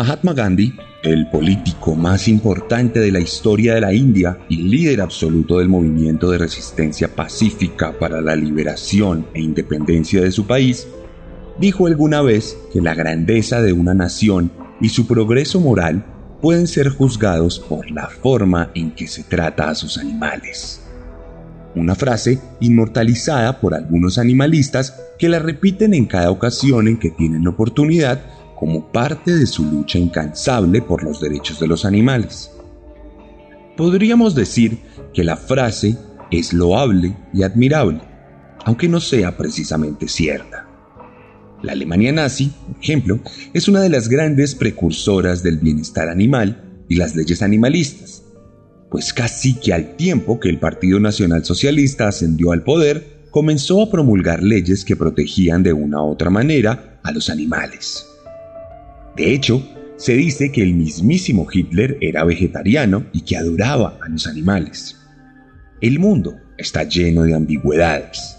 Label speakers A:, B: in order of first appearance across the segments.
A: Mahatma Gandhi, el político más importante de la historia de la India y líder absoluto del movimiento de resistencia pacífica para la liberación e independencia de su país, dijo alguna vez que la grandeza de una nación y su progreso moral pueden ser juzgados por la forma en que se trata a sus animales. Una frase inmortalizada por algunos animalistas que la repiten en cada ocasión en que tienen oportunidad como parte de su lucha incansable por los derechos de los animales. Podríamos decir que la frase es loable y admirable, aunque no sea precisamente cierta. La Alemania nazi, por ejemplo, es una de las grandes precursoras del bienestar animal y las leyes animalistas, pues casi que al tiempo que el Partido Nacional Socialista ascendió al poder, comenzó a promulgar leyes que protegían de una u otra manera a los animales. De hecho, se dice que el mismísimo Hitler era vegetariano y que adoraba a los animales. El mundo está lleno de ambigüedades.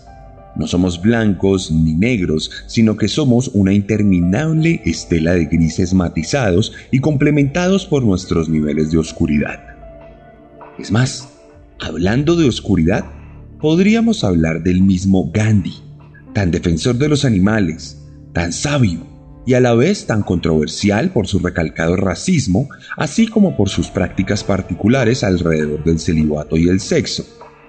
A: No somos blancos ni negros, sino que somos una interminable estela de grises matizados y complementados por nuestros niveles de oscuridad. Es más, hablando de oscuridad, podríamos hablar del mismo Gandhi, tan defensor de los animales, tan sabio, y a la vez tan controversial por su recalcado racismo, así como por sus prácticas particulares alrededor del celibato y el sexo,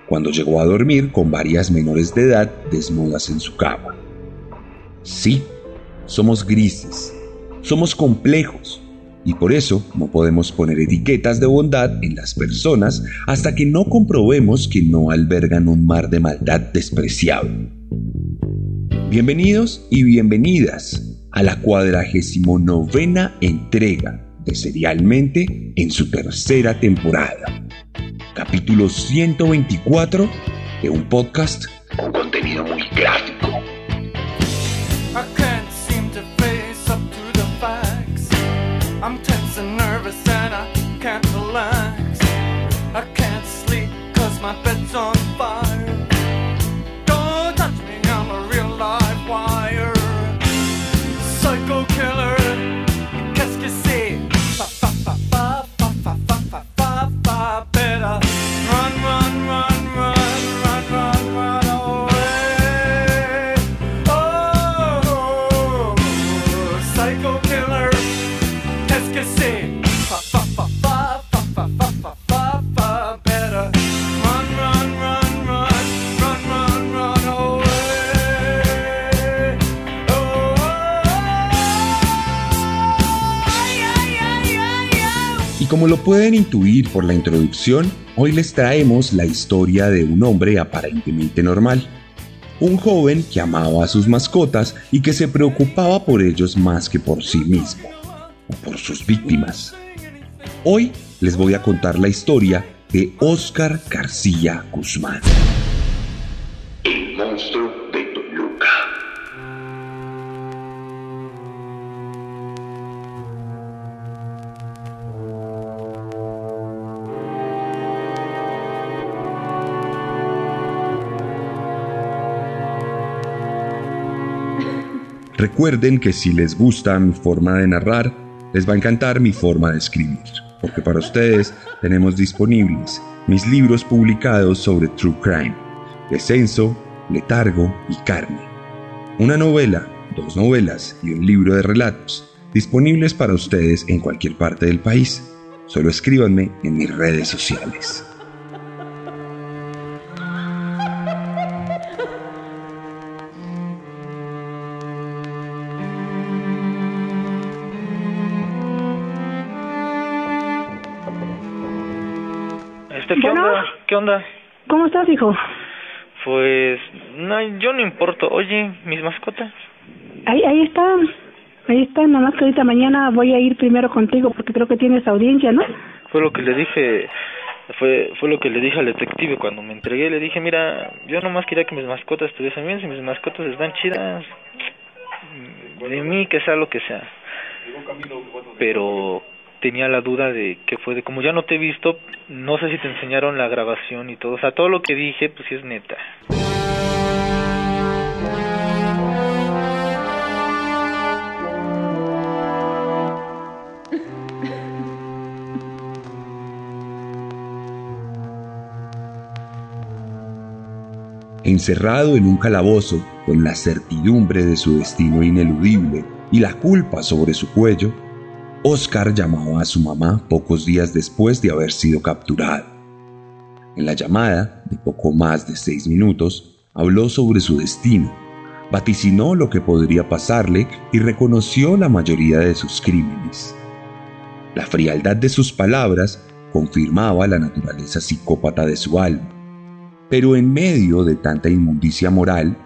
A: cuando llegó a dormir con varias menores de edad desnudas en su cama. Sí, somos grises, somos complejos, y por eso no podemos poner etiquetas de bondad en las personas hasta que no comprobemos que no albergan un mar de maldad despreciable. Bienvenidos y bienvenidas a la cuadragésimo novena entrega de Serialmente en su tercera temporada. Capítulo 124 de un podcast con contenido muy gráfico. Pueden intuir por la introducción, hoy les traemos la historia de un hombre aparentemente normal. Un joven que amaba a sus mascotas y que se preocupaba por ellos más que por sí mismo, o por sus víctimas. Hoy les voy a contar la historia de Oscar García Guzmán. Recuerden que si les gusta mi forma de narrar, les va a encantar mi forma de escribir, porque para ustedes tenemos disponibles mis libros publicados sobre True Crime, Descenso, Letargo y Carne. Una novela, dos novelas y un libro de relatos disponibles para ustedes en cualquier parte del país. Solo escríbanme en mis redes sociales.
B: ¿Qué onda? ¿Qué onda?
C: ¿Cómo estás, hijo?
B: Pues, no, yo no importo. Oye, mis mascotas.
C: Ahí, ahí están. Ahí están, nada más que ahorita mañana voy a ir primero contigo porque creo que tienes audiencia, ¿no?
B: Fue lo que le dije, fue fue lo que le dije al detective cuando me entregué. Le dije, mira, yo nomás quería que mis mascotas estuviesen bien. Si mis mascotas están chidas, de mí que sea lo que sea. Pero tenía la duda de que fue de como ya no te he visto, no sé si te enseñaron la grabación y todo, o sea, todo lo que dije pues sí es neta.
A: Encerrado en un calabozo, con la certidumbre de su destino ineludible y la culpa sobre su cuello, Oscar llamaba a su mamá pocos días después de haber sido capturado. En la llamada, de poco más de seis minutos, habló sobre su destino, vaticinó lo que podría pasarle y reconoció la mayoría de sus crímenes. La frialdad de sus palabras confirmaba la naturaleza psicópata de su alma, pero en medio de tanta inmundicia moral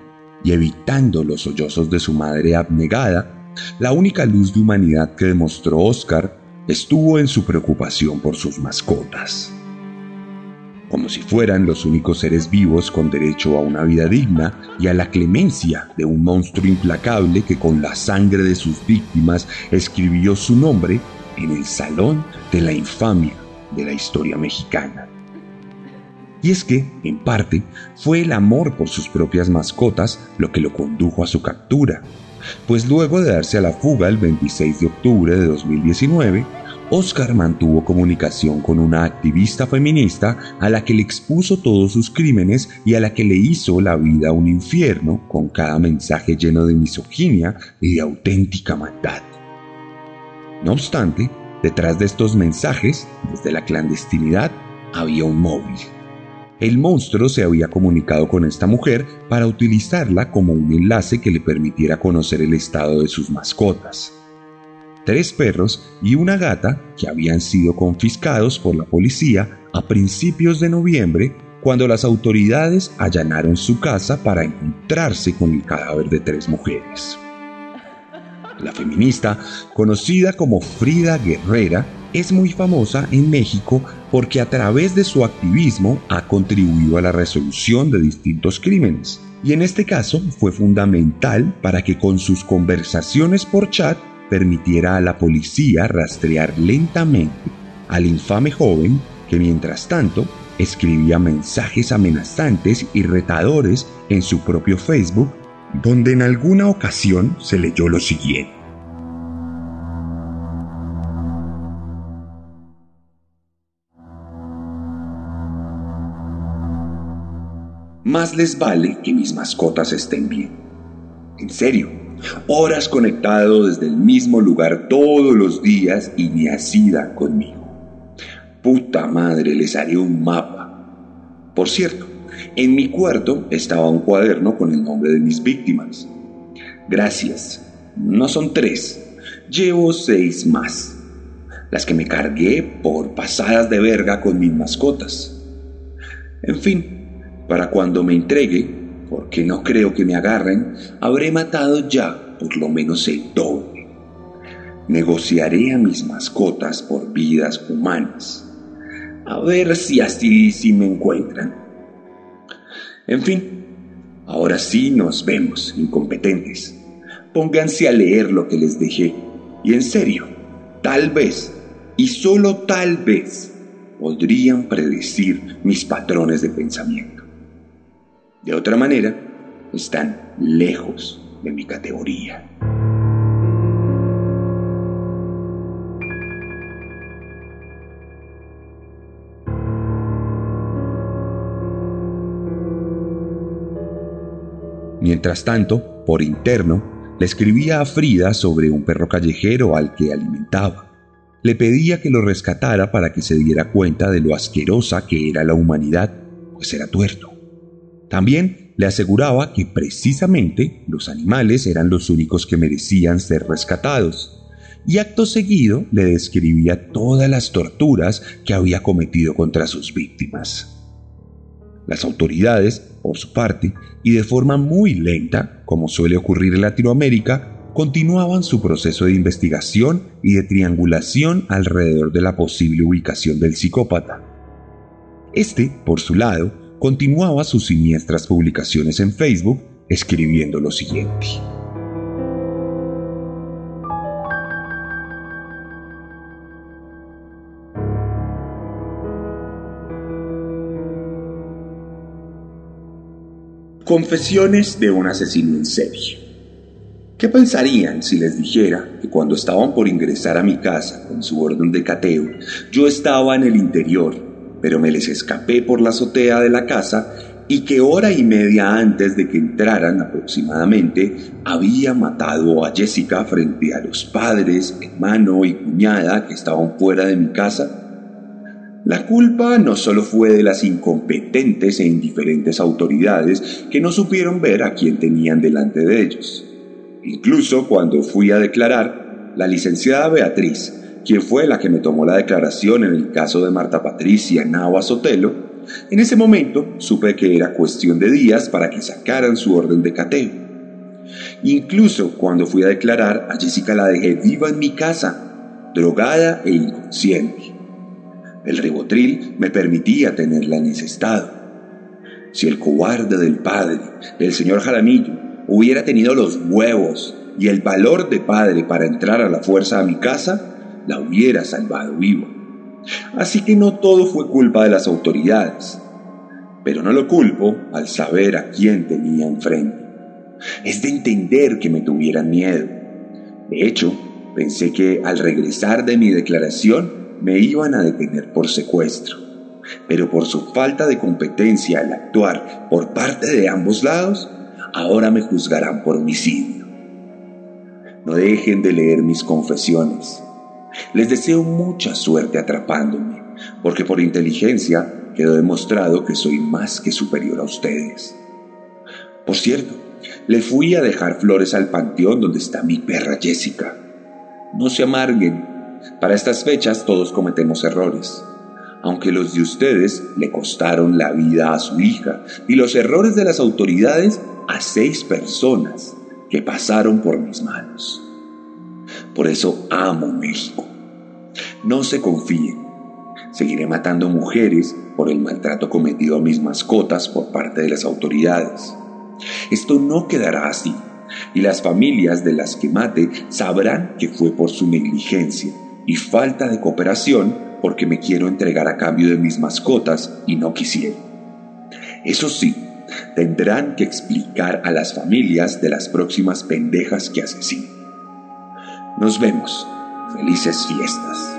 A: y evitando los sollozos de su madre abnegada, la única luz de humanidad que demostró Oscar estuvo en su preocupación por sus mascotas. Como si fueran los únicos seres vivos con derecho a una vida digna y a la clemencia de un monstruo implacable que con la sangre de sus víctimas escribió su nombre en el salón de la infamia de la historia mexicana. Y es que, en parte, fue el amor por sus propias mascotas lo que lo condujo a su captura pues luego de darse a la fuga el 26 de octubre de 2019, Oscar mantuvo comunicación con una activista feminista a la que le expuso todos sus crímenes y a la que le hizo la vida un infierno con cada mensaje lleno de misoginia y de auténtica maldad. No obstante, detrás de estos mensajes, desde la clandestinidad, había un móvil el monstruo se había comunicado con esta mujer para utilizarla como un enlace que le permitiera conocer el estado de sus mascotas. Tres perros y una gata que habían sido confiscados por la policía a principios de noviembre cuando las autoridades allanaron su casa para encontrarse con el cadáver de tres mujeres. La feminista, conocida como Frida Guerrera, es muy famosa en México porque a través de su activismo ha contribuido a la resolución de distintos crímenes. Y en este caso fue fundamental para que con sus conversaciones por chat permitiera a la policía rastrear lentamente al infame joven que mientras tanto escribía mensajes amenazantes y retadores en su propio Facebook, donde en alguna ocasión se leyó lo siguiente. más les vale que mis mascotas estén bien. En serio, horas conectado desde el mismo lugar todos los días y ni así conmigo. Puta madre, les haré un mapa. Por cierto, en mi cuarto estaba un cuaderno con el nombre de mis víctimas. Gracias. No son tres. Llevo seis más. Las que me cargué por pasadas de verga con mis mascotas. En fin, para cuando me entregue, porque no creo que me agarren, habré matado ya por lo menos el doble. Negociaré a mis mascotas por vidas humanas. A ver si así sí me encuentran. En fin, ahora sí nos vemos, incompetentes. Pónganse a leer lo que les dejé. Y en serio, tal vez, y solo tal vez, podrían predecir mis patrones de pensamiento. De otra manera, están lejos de mi categoría. Mientras tanto, por interno, le escribía a Frida sobre un perro callejero al que alimentaba. Le pedía que lo rescatara para que se diera cuenta de lo asquerosa que era la humanidad, pues era tuerto. También le aseguraba que precisamente los animales eran los únicos que merecían ser rescatados, y acto seguido le describía todas las torturas que había cometido contra sus víctimas. Las autoridades, por su parte, y de forma muy lenta, como suele ocurrir en Latinoamérica, continuaban su proceso de investigación y de triangulación alrededor de la posible ubicación del psicópata. Este, por su lado, continuaba sus siniestras publicaciones en Facebook escribiendo lo siguiente. Confesiones de un asesino en serie. ¿Qué pensarían si les dijera que cuando estaban por ingresar a mi casa con su orden de cateo, yo estaba en el interior, pero me les escapé por la azotea de la casa y que hora y media antes de que entraran aproximadamente había matado a Jessica frente a los padres, hermano y cuñada que estaban fuera de mi casa? La culpa no solo fue de las incompetentes e indiferentes autoridades que no supieron ver a quien tenían delante de ellos Incluso cuando fui a declarar, la licenciada Beatriz, quien fue la que me tomó la declaración en el caso de Marta Patricia Nava Sotelo, en ese momento supe que era cuestión de días para que sacaran su orden de cateo. Incluso cuando fui a declarar, a Jessica la dejé viva en mi casa, drogada e inconsciente. El ribotril me permitía tenerla en ese estado. Si el cobarde del padre, el señor Jaramillo, hubiera tenido los huevos y el valor de padre para entrar a la fuerza a mi casa, la hubiera salvado vivo. Así que no todo fue culpa de las autoridades, pero no lo culpo al saber a quién tenía enfrente. Es de entender que me tuvieran miedo. De hecho, pensé que al regresar de mi declaración me iban a detener por secuestro. Pero por su falta de competencia al actuar por parte de ambos lados, ahora me juzgarán por homicidio. No dejen de leer mis confesiones. Les deseo mucha suerte atrapándome, porque por inteligencia quedó demostrado que soy más que superior a ustedes. Por cierto, le fui a dejar flores al panteón donde está mi perra Jessica. No se amarguen. Para estas fechas todos cometemos errores aunque los de ustedes le costaron la vida a su hija y los errores de las autoridades a seis personas que pasaron por mis manos. Por eso amo México. No se confíen. Seguiré matando mujeres por el maltrato cometido a mis mascotas por parte de las autoridades. Esto no quedará así y las familias de las que mate sabrán que fue por su negligencia y falta de cooperación porque me quiero entregar a cambio de mis mascotas y no quisiera. Eso sí, tendrán que explicar a las familias de las próximas pendejas que asesinen. Nos vemos. Felices fiestas.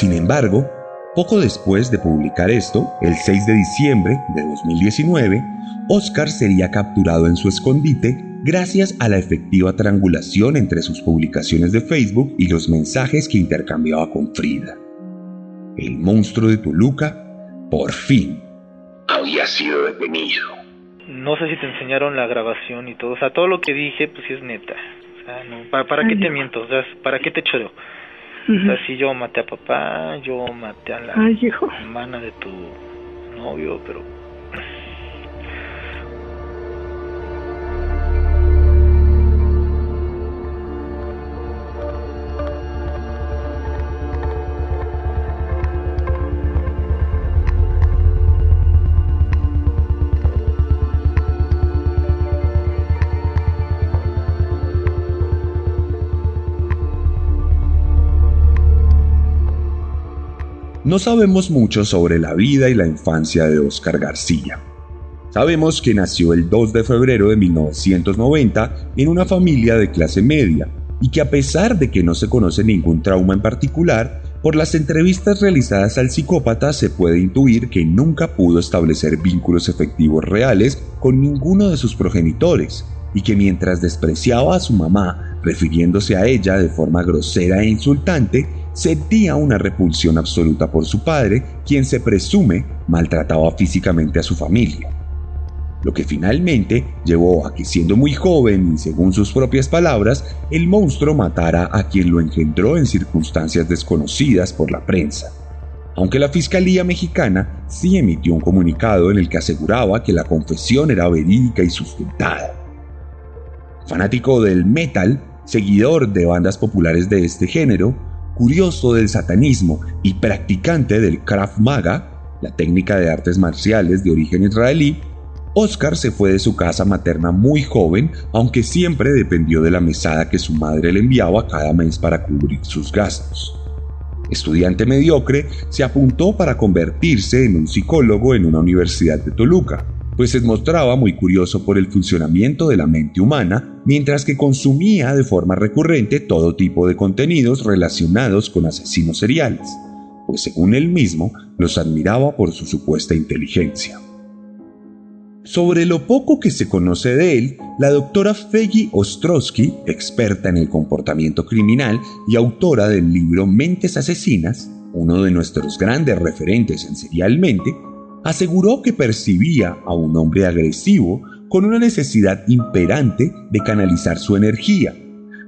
A: Sin embargo, poco después de publicar esto, el 6 de diciembre de 2019, Oscar sería capturado en su escondite gracias a la efectiva triangulación entre sus publicaciones de Facebook y los mensajes que intercambiaba con Frida. El monstruo de Toluca, por fin, había sido detenido.
B: No sé si te enseñaron la grabación y todo, o sea, todo lo que dije, pues sí es neta. O sea, no, ¿para, qué te miento? O sea, ¿para qué te choreo? O sea, si yo maté a papá, yo maté a la hermana de tu novio, pero
A: No sabemos mucho sobre la vida y la infancia de Oscar García. Sabemos que nació el 2 de febrero de 1990 en una familia de clase media y que a pesar de que no se conoce ningún trauma en particular, por las entrevistas realizadas al psicópata se puede intuir que nunca pudo establecer vínculos efectivos reales con ninguno de sus progenitores y que mientras despreciaba a su mamá refiriéndose a ella de forma grosera e insultante, sentía una repulsión absoluta por su padre, quien se presume maltrataba físicamente a su familia. Lo que finalmente llevó a que siendo muy joven y según sus propias palabras, el monstruo matara a quien lo engendró en circunstancias desconocidas por la prensa. Aunque la Fiscalía mexicana sí emitió un comunicado en el que aseguraba que la confesión era verídica y sustentada. Fanático del metal, seguidor de bandas populares de este género, curioso del satanismo y practicante del Krav Maga, la técnica de artes marciales de origen israelí, Oscar se fue de su casa materna muy joven, aunque siempre dependió de la mesada que su madre le enviaba cada mes para cubrir sus gastos. Estudiante mediocre, se apuntó para convertirse en un psicólogo en una universidad de Toluca, pues se mostraba muy curioso por el funcionamiento de la mente humana, mientras que consumía de forma recurrente todo tipo de contenidos relacionados con asesinos seriales, pues según él mismo los admiraba por su supuesta inteligencia. Sobre lo poco que se conoce de él, la doctora Feggy Ostrowski, experta en el comportamiento criminal y autora del libro Mentes Asesinas, uno de nuestros grandes referentes en Serialmente, aseguró que percibía a un hombre agresivo con una necesidad imperante de canalizar su energía,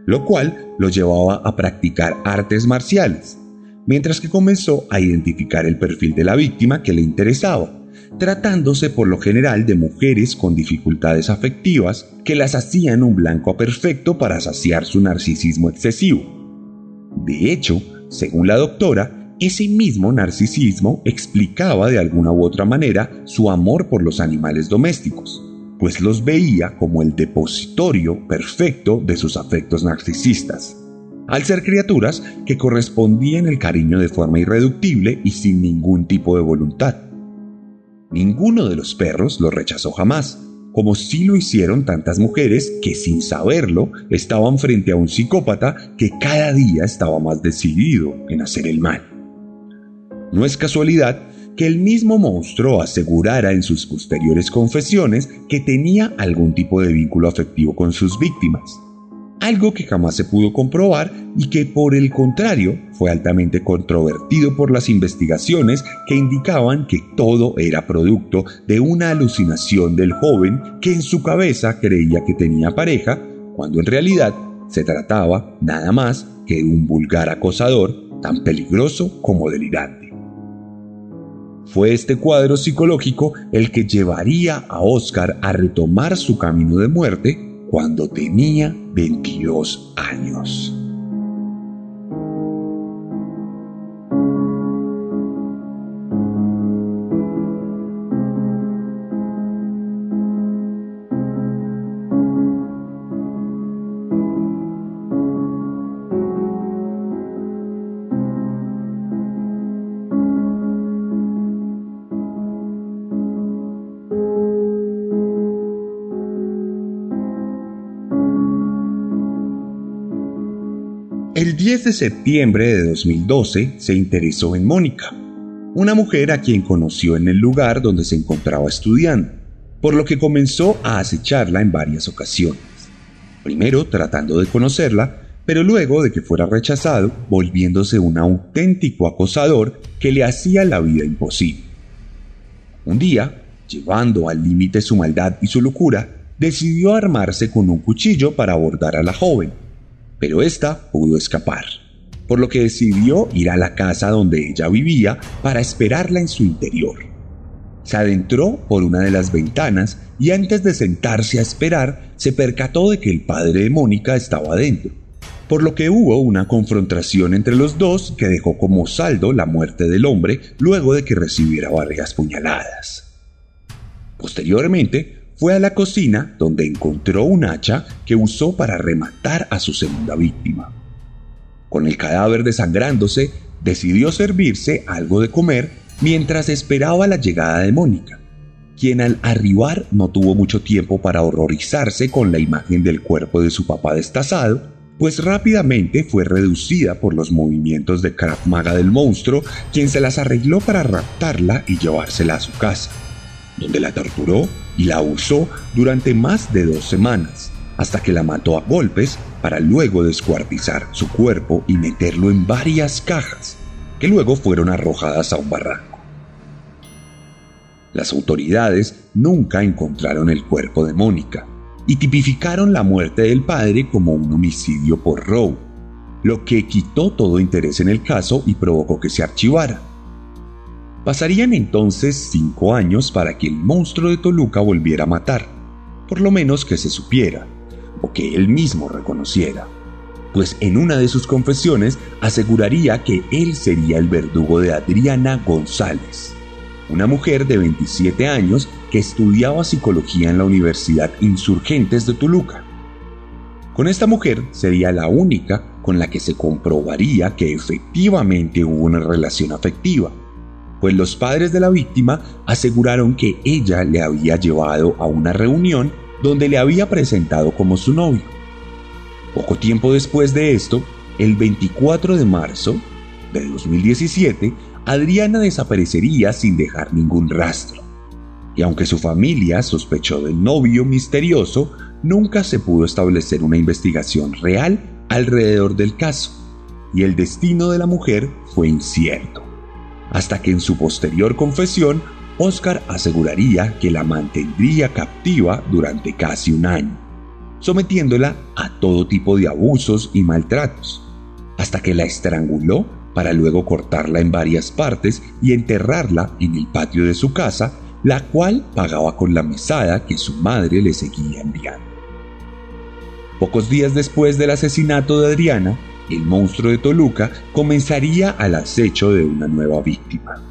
A: lo cual lo llevaba a practicar artes marciales, mientras que comenzó a identificar el perfil de la víctima que le interesaba, tratándose por lo general de mujeres con dificultades afectivas que las hacían un blanco perfecto para saciar su narcisismo excesivo. De hecho, según la doctora, ese mismo narcisismo explicaba de alguna u otra manera su amor por los animales domésticos, pues los veía como el depositorio perfecto de sus afectos narcisistas, al ser criaturas que correspondían el cariño de forma irreductible y sin ningún tipo de voluntad. Ninguno de los perros lo rechazó jamás, como si lo hicieron tantas mujeres que sin saberlo estaban frente a un psicópata que cada día estaba más decidido en hacer el mal. No es casualidad que el mismo monstruo asegurara en sus posteriores confesiones que tenía algún tipo de vínculo afectivo con sus víctimas, algo que jamás se pudo comprobar y que por el contrario fue altamente controvertido por las investigaciones que indicaban que todo era producto de una alucinación del joven que en su cabeza creía que tenía pareja, cuando en realidad se trataba nada más que de un vulgar acosador tan peligroso como delirante. Fue este cuadro psicológico el que llevaría a Oscar a retomar su camino de muerte cuando tenía 22 años. El 10 de septiembre de 2012 se interesó en Mónica, una mujer a quien conoció en el lugar donde se encontraba estudiando, por lo que comenzó a acecharla en varias ocasiones. Primero tratando de conocerla, pero luego de que fuera rechazado, volviéndose un auténtico acosador que le hacía la vida imposible. Un día, llevando al límite su maldad y su locura, decidió armarse con un cuchillo para abordar a la joven, pero ésta pudo escapar, por lo que decidió ir a la casa donde ella vivía para esperarla en su interior. Se adentró por una de las ventanas y antes de sentarse a esperar se percató de que el padre de Mónica estaba adentro, por lo que hubo una confrontación entre los dos que dejó como saldo la muerte del hombre luego de que recibiera varias puñaladas. Posteriormente, fue a la cocina donde encontró un hacha que usó para rematar a su segunda víctima. Con el cadáver desangrándose, decidió servirse algo de comer mientras esperaba la llegada de Mónica, quien al arribar no tuvo mucho tiempo para horrorizarse con la imagen del cuerpo de su papá destazado, pues rápidamente fue reducida por los movimientos de Krav Maga del monstruo, quien se las arregló para raptarla y llevársela a su casa, donde la torturó y la usó durante más de dos semanas, hasta que la mató a golpes para luego descuartizar su cuerpo y meterlo en varias cajas, que luego fueron arrojadas a un barranco. Las autoridades nunca encontraron el cuerpo de Mónica y tipificaron la muerte del padre como un homicidio por robo, lo que quitó todo interés en el caso y provocó que se archivara. Pasarían entonces cinco años para que el monstruo de Toluca volviera a matar, por lo menos que se supiera, o que él mismo reconociera, pues en una de sus confesiones aseguraría que él sería el verdugo de Adriana González, una mujer de 27 años que estudiaba psicología en la Universidad Insurgentes de Toluca. Con esta mujer sería la única con la que se comprobaría que efectivamente hubo una relación afectiva, pues los padres de la víctima aseguraron que ella le había llevado a una reunión donde le había presentado como su novio. Poco tiempo después de esto, el 24 de marzo de 2017, Adriana desaparecería sin dejar ningún rastro. Y aunque su familia sospechó del novio misterioso, nunca se pudo establecer una investigación real alrededor del caso, y el destino de la mujer fue incierto. Hasta que en su posterior confesión Oscar aseguraría que la mantendría captiva durante casi un año, sometiéndola a todo tipo de abusos y maltratos, hasta que la estranguló para luego cortarla en varias partes y enterrarla en el patio de su casa, la cual pagaba con la mesada que su madre le seguía enviando. Pocos días después del asesinato de Adriana, el monstruo de Toluca comenzaría al acecho de una nueva víctima.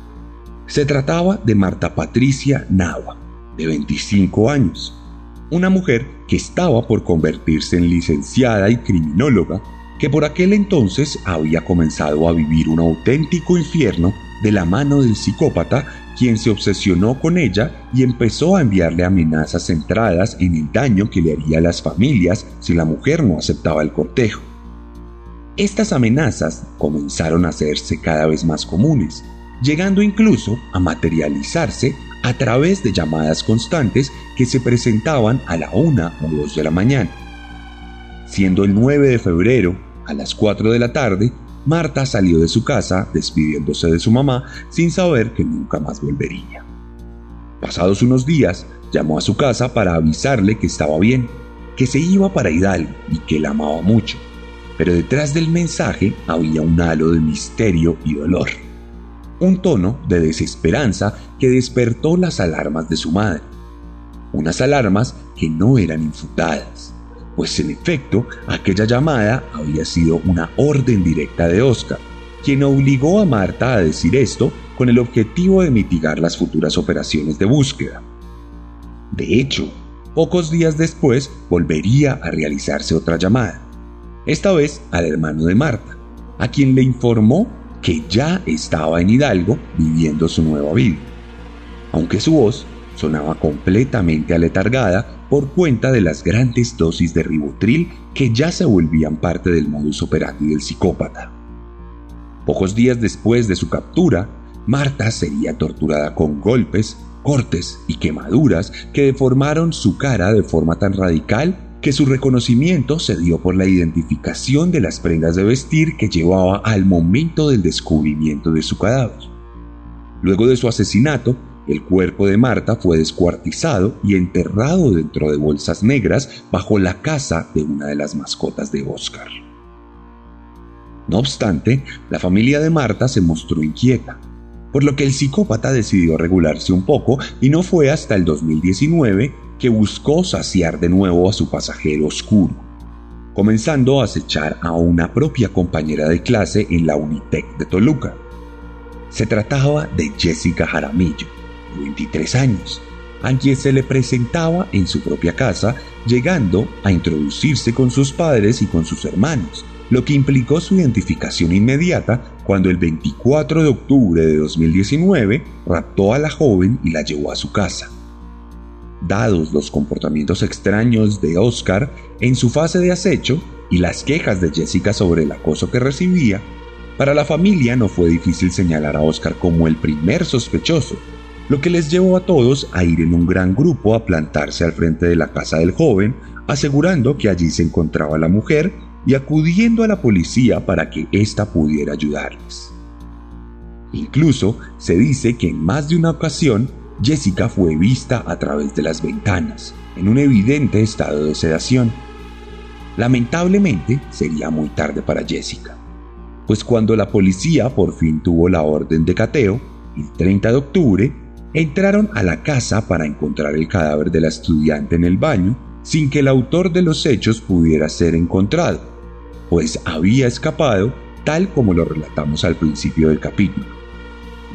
A: Se trataba de Marta Patricia Nava, de 25 años, una mujer que estaba por convertirse en licenciada y criminóloga, que por aquel entonces había comenzado a vivir un auténtico infierno de la mano del psicópata, quien se obsesionó con ella y empezó a enviarle amenazas centradas en el daño que le haría a las familias si la mujer no aceptaba el cortejo. Estas amenazas comenzaron a hacerse cada vez más comunes, llegando incluso a materializarse a través de llamadas constantes que se presentaban a la una o dos de la mañana. Siendo el 9 de febrero, a las 4 de la tarde, Marta salió de su casa despidiéndose de su mamá sin saber que nunca más volvería. Pasados unos días, llamó a su casa para avisarle que estaba bien, que se iba para Hidalgo y que la amaba mucho, pero detrás del mensaje había un halo de misterio y dolor un tono de desesperanza que despertó las alarmas de su madre. Unas alarmas que no eran infutadas, pues en efecto aquella llamada había sido una orden directa de Oscar, quien obligó a Marta a decir esto con el objetivo de mitigar las futuras operaciones de búsqueda. De hecho, pocos días después volvería a realizarse otra llamada, esta vez al hermano de Marta, a quien le informó que ya estaba en Hidalgo viviendo su nueva vida, aunque su voz sonaba completamente aletargada por cuenta de las grandes dosis de ribotril que ya se volvían parte del modus operandi del psicópata. Pocos días después de su captura, Marta sería torturada con golpes, cortes y quemaduras que deformaron su cara de forma tan radical que su reconocimiento se dio por la identificación de las prendas de vestir que llevaba al momento del descubrimiento de su cadáver. Luego de su asesinato, el cuerpo de Marta fue descuartizado y enterrado dentro de bolsas negras bajo la casa de una de las mascotas de Oscar. No obstante, la familia de Marta se mostró inquieta, por lo que el psicópata decidió regularse un poco y no fue hasta el 2019 que buscó saciar de nuevo a su pasajero oscuro, comenzando a acechar a una propia compañera de clase en la Unitec de Toluca. Se trataba de Jessica Jaramillo, de 23 años, a quien se le presentaba en su propia casa, llegando a introducirse con sus padres y con sus hermanos, lo que implicó su identificación inmediata cuando el 24 de octubre de 2019 raptó a la joven y la llevó a su casa. Dados los comportamientos extraños de Oscar en su fase de acecho y las quejas de Jessica sobre el acoso que recibía, para la familia no fue difícil señalar a Oscar como el primer sospechoso, lo que les llevó a todos a ir en un gran grupo a plantarse al frente de la casa del joven, asegurando que allí se encontraba la mujer y acudiendo a la policía para que ésta pudiera ayudarles. Incluso se dice que en más de una ocasión Jessica fue vista a través de las ventanas, en un evidente estado de sedación. Lamentablemente sería muy tarde para Jessica, pues cuando la policía por fin tuvo la orden de cateo, el 30 de octubre, entraron a la casa para encontrar el cadáver de la estudiante en el baño sin que el autor de los hechos pudiera ser encontrado, pues había escapado tal como lo relatamos al principio del capítulo.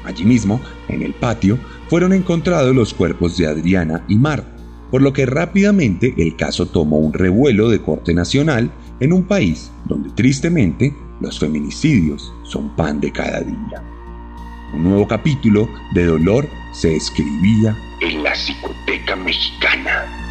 A: Allí mismo, en el patio, fueron encontrados los cuerpos de Adriana y Marta, por lo que rápidamente el caso tomó un revuelo de corte nacional en un país donde tristemente los feminicidios son pan de cada día. Un nuevo capítulo de dolor se escribía en la psicoteca mexicana.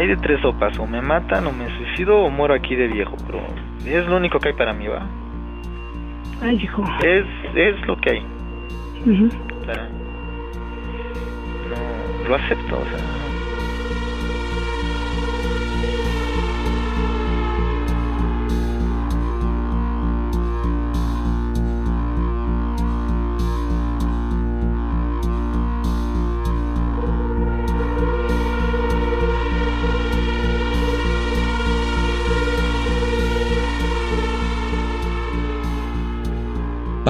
B: Hay de tres sopas, o me matan, o me suicido, o muero aquí de viejo, pero es lo único que hay para mí, ¿va?
C: Ay, hijo.
B: Es, es lo que hay.
C: Ujú.
B: O sea, no, lo acepto, o sea.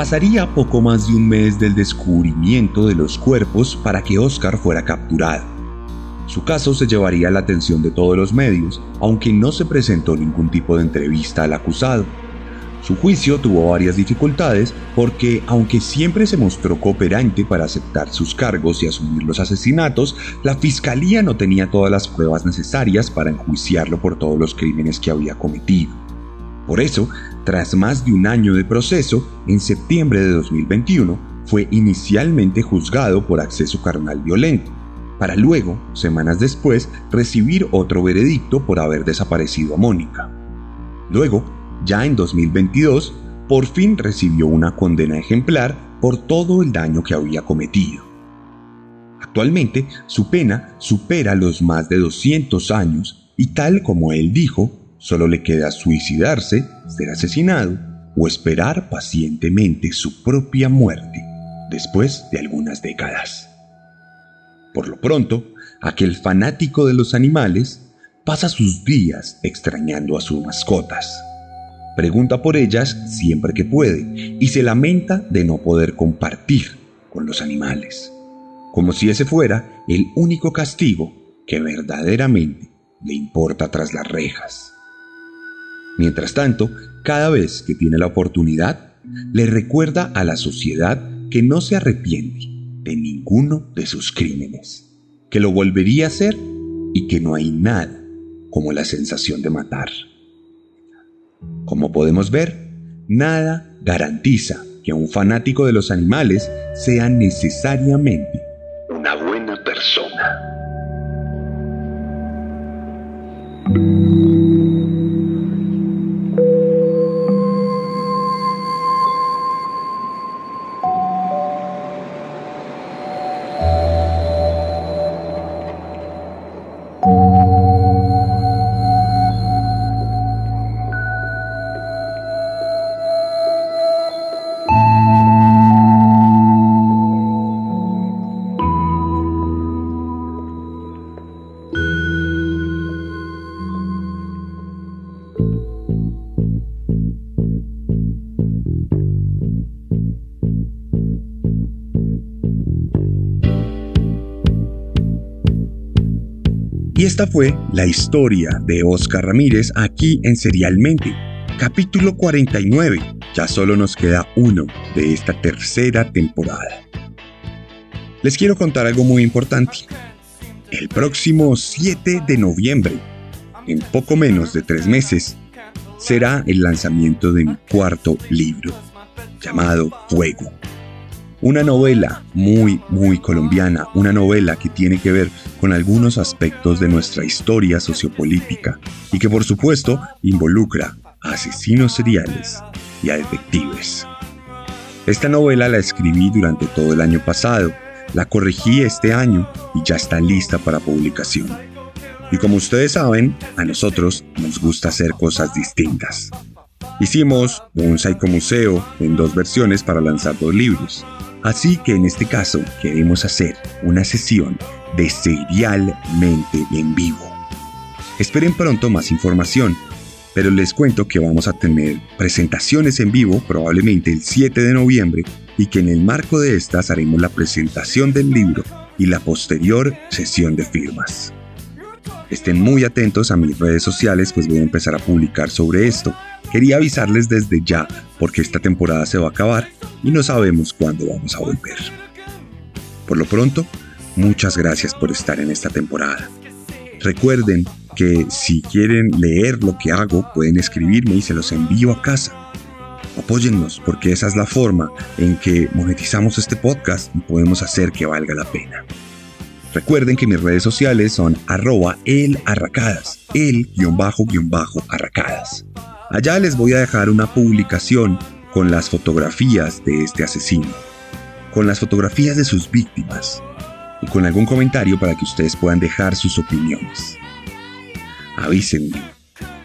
A: Pasaría poco más de un mes del descubrimiento de los cuerpos para que Oscar fuera capturado. Su caso se llevaría la atención de todos los medios, aunque no se presentó ningún tipo de entrevista al acusado. Su juicio tuvo varias dificultades porque, aunque siempre se mostró cooperante para aceptar sus cargos y asumir los asesinatos, la fiscalía no tenía todas las pruebas necesarias para enjuiciarlo por todos los crímenes que había cometido. Por eso, tras más de un año de proceso, en septiembre de 2021 fue inicialmente juzgado por acceso carnal violento, para luego, semanas después, recibir otro veredicto por haber desaparecido a Mónica. Luego, ya en 2022, por fin recibió una condena ejemplar por todo el daño que había cometido. Actualmente, su pena supera los más de 200 años y tal como él dijo, solo le queda suicidarse, ser asesinado o esperar pacientemente su propia muerte después de algunas décadas. Por lo pronto, aquel fanático de los animales pasa sus días extrañando a sus mascotas. Pregunta por ellas siempre que puede y se lamenta de no poder compartir con los animales, como si ese fuera el único castigo que verdaderamente le importa tras las rejas. Mientras tanto, cada vez que tiene la oportunidad, le recuerda a la sociedad que no se arrepiente de ninguno de sus crímenes, que lo volvería a hacer y que no hay nada como la sensación de matar. Como podemos ver, nada garantiza que un fanático de los animales sea necesariamente una buena persona. Y esta fue la historia de Oscar Ramírez aquí en Serialmente, capítulo 49. Ya solo nos queda uno de esta tercera temporada. Les quiero contar algo muy importante. El próximo 7 de noviembre, en poco menos de tres meses, será el lanzamiento de mi cuarto libro. llamado Fuego. Una novela muy, muy colombiana, una novela que tiene que ver con algunos aspectos de nuestra historia sociopolítica y que por supuesto involucra a asesinos seriales y a detectives. Esta novela la escribí durante todo el año pasado, la corregí este año y ya está lista para publicación. Y como ustedes saben, a nosotros nos gusta hacer cosas distintas. Hicimos un psicomuseo en dos versiones para lanzar dos libros. Así que en este caso queremos hacer una sesión de serialmente en vivo. Esperen pronto más información, pero les cuento que vamos a tener presentaciones en vivo probablemente el 7 de noviembre y que en el marco de estas haremos la presentación del libro y la posterior sesión de firmas. Estén muy atentos a mis redes sociales pues voy a empezar a publicar sobre esto. Quería avisarles desde ya porque esta temporada se va a acabar y no sabemos cuándo vamos a volver. Por lo pronto, muchas gracias por estar en esta temporada. Recuerden que si quieren leer lo que hago, pueden escribirme y se los envío a casa. Apóyennos porque esa es la forma en que monetizamos este podcast y podemos hacer que valga la pena. Recuerden que mis redes sociales son arroba elarracadas, el guion bajo guion bajo arracadas. Allá les voy a dejar una publicación con las fotografías de este asesino, con las fotografías de sus víctimas y con algún comentario para que ustedes puedan dejar sus opiniones. Avísenme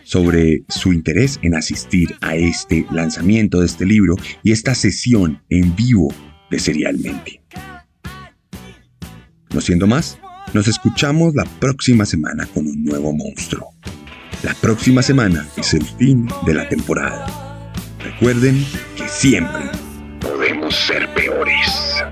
A: sobre su interés en asistir a este lanzamiento de este libro y esta sesión en vivo de Serialmente. No siendo más, nos escuchamos la próxima semana con un nuevo monstruo. La próxima semana es el fin de la temporada. Recuerden que siempre podemos ser peores.